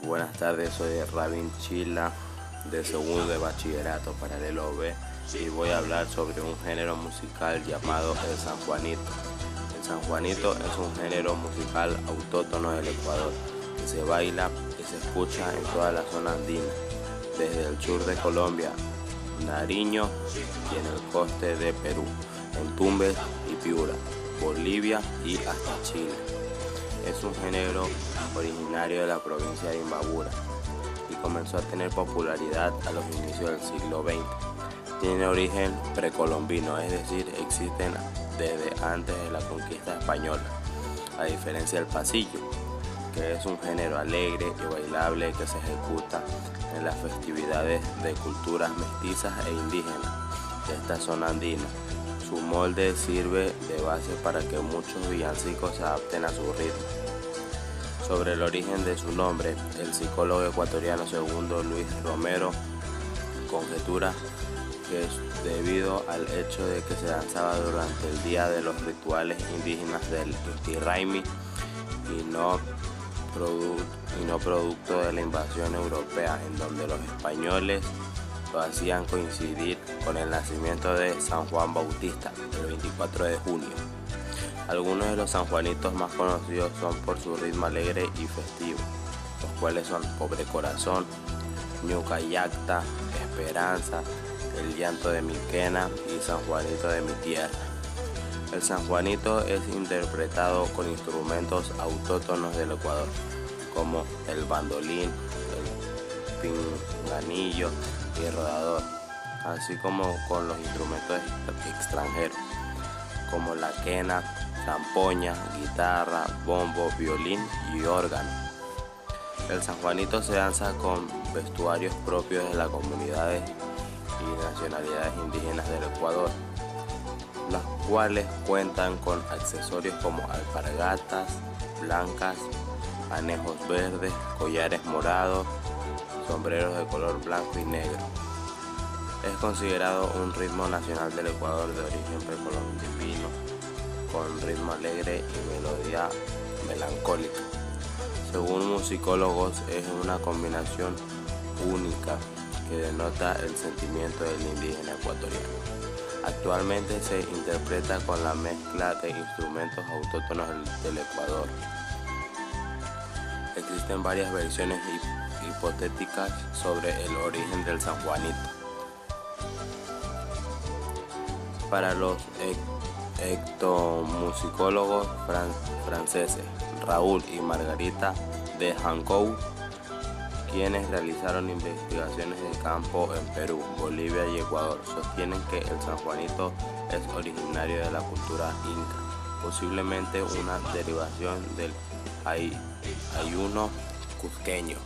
Buenas tardes, soy Rabin Chila de segundo de bachillerato paralelo B y voy a hablar sobre un género musical llamado el San Juanito. El San Juanito es un género musical autóctono del Ecuador que se baila y se escucha en toda la zona andina, desde el sur de Colombia, Nariño y en el coste de Perú, en Tumbes y Piura, Bolivia y hasta Chile. Es un género originario de la provincia de Imbabura y comenzó a tener popularidad a los inicios del siglo XX. Tiene origen precolombino, es decir, existen desde antes de la conquista española, a diferencia del pasillo, que es un género alegre y bailable que se ejecuta en las festividades de culturas mestizas e indígenas de esta zona andina. Su molde sirve de base para que muchos villancicos se adapten a su ritmo. Sobre el origen de su nombre, el psicólogo ecuatoriano segundo Luis Romero conjetura que es debido al hecho de que se danzaba durante el día de los rituales indígenas del Inti y no, y no producto de la invasión europea en donde los españoles lo hacían coincidir con el nacimiento de San Juan Bautista, el 24 de junio. Algunos de los sanjuanitos más conocidos son por su ritmo alegre y festivo, los cuales son Pobre Corazón, Ñuca Yacta, Esperanza, El Llanto de mi Quena y San Juanito de mi Tierra. El San Juanito es interpretado con instrumentos autóctonos del Ecuador, como el bandolín, el pinganillo, y rodador, así como con los instrumentos extranjeros, como la quena, zampoña, guitarra, bombo, violín y órgano. El San Juanito se danza con vestuarios propios de las comunidades y nacionalidades indígenas del Ecuador, las cuales cuentan con accesorios como alpargatas blancas, anejos verdes, collares morados, sombreros de color blanco y negro. Es considerado un ritmo nacional del Ecuador de origen precolombino, con ritmo alegre y melodía melancólica. Según musicólogos es una combinación única que denota el sentimiento del indígena ecuatoriano. Actualmente se interpreta con la mezcla de instrumentos autóctonos del Ecuador. Existen varias versiones hipotéticas sobre el origen del San Juanito. Para los ectomusicólogos franceses Raúl y Margarita de Hankou, quienes realizaron investigaciones de campo en Perú, Bolivia y Ecuador, sostienen que el San Juanito es originario de la cultura inca, posiblemente una derivación del ayuno cusqueño.